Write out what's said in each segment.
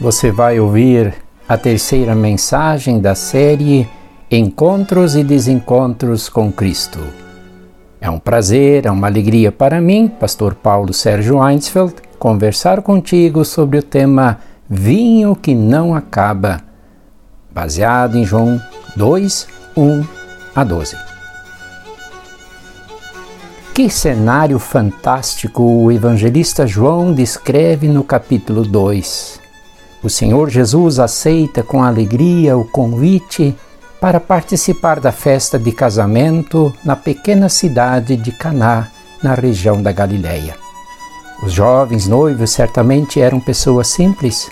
você vai ouvir a terceira mensagem da série Encontros e Desencontros com Cristo. É um prazer, é uma alegria para mim, Pastor Paulo Sérgio Einsfeld, conversar contigo sobre o tema Vinho que não acaba, baseado em João 2, 1 a 12. Que cenário fantástico o evangelista João descreve no capítulo 2 o Senhor Jesus aceita com alegria o convite para participar da festa de casamento na pequena cidade de Caná, na região da Galileia. Os jovens noivos certamente eram pessoas simples,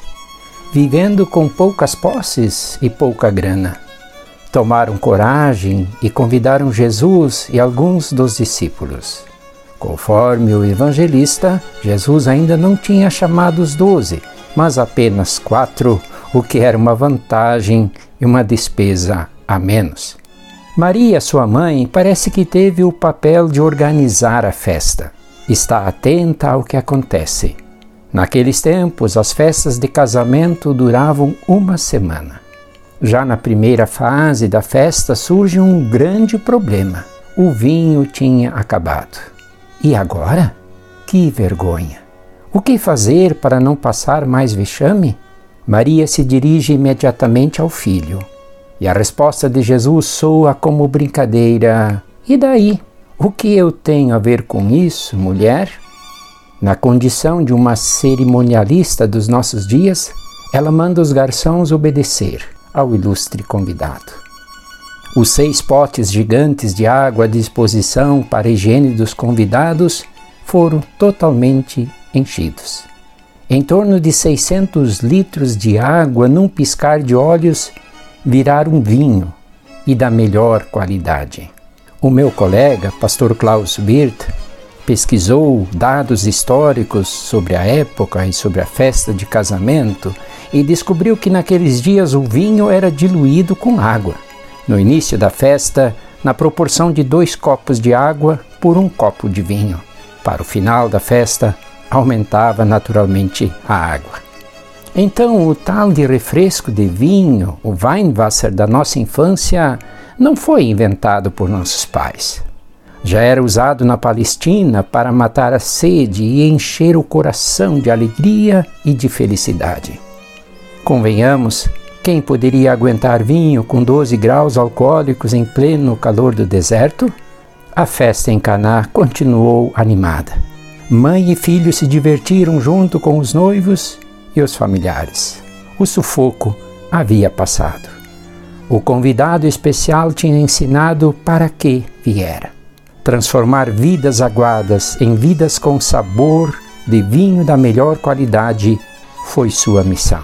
vivendo com poucas posses e pouca grana. Tomaram coragem e convidaram Jesus e alguns dos discípulos. Conforme o evangelista, Jesus ainda não tinha chamado os doze, mas apenas quatro, o que era uma vantagem e uma despesa a menos. Maria, sua mãe, parece que teve o papel de organizar a festa. Está atenta ao que acontece. Naqueles tempos, as festas de casamento duravam uma semana. Já na primeira fase da festa surge um grande problema. O vinho tinha acabado. E agora? Que vergonha! O que fazer para não passar mais vexame? Maria se dirige imediatamente ao filho. E a resposta de Jesus soa como brincadeira: E daí? O que eu tenho a ver com isso, mulher? Na condição de uma cerimonialista dos nossos dias, ela manda os garçons obedecer ao ilustre convidado. Os seis potes gigantes de água à disposição para a higiene dos convidados foram totalmente enchidos. Em torno de 600 litros de água, num piscar de olhos, viraram vinho e da melhor qualidade. O meu colega, pastor Klaus Wirth, pesquisou dados históricos sobre a época e sobre a festa de casamento e descobriu que naqueles dias o vinho era diluído com água. No início da festa, na proporção de dois copos de água por um copo de vinho. Para o final da festa, aumentava naturalmente a água. Então, o tal de refresco de vinho, o Weinwasser da nossa infância, não foi inventado por nossos pais. Já era usado na Palestina para matar a sede e encher o coração de alegria e de felicidade. Convenhamos, quem poderia aguentar vinho com 12 graus alcoólicos em pleno calor do deserto? A festa em Caná continuou animada. Mãe e filho se divertiram junto com os noivos e os familiares. O sufoco havia passado. O convidado especial tinha ensinado para que viera. Transformar vidas aguadas em vidas com sabor de vinho da melhor qualidade foi sua missão.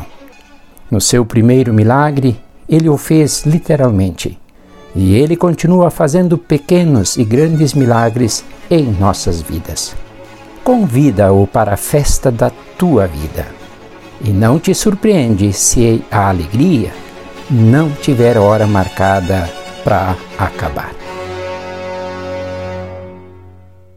No seu primeiro milagre, ele o fez literalmente. E ele continua fazendo pequenos e grandes milagres em nossas vidas convida-o para a festa da tua vida. E não te surpreende se a alegria não tiver hora marcada para acabar.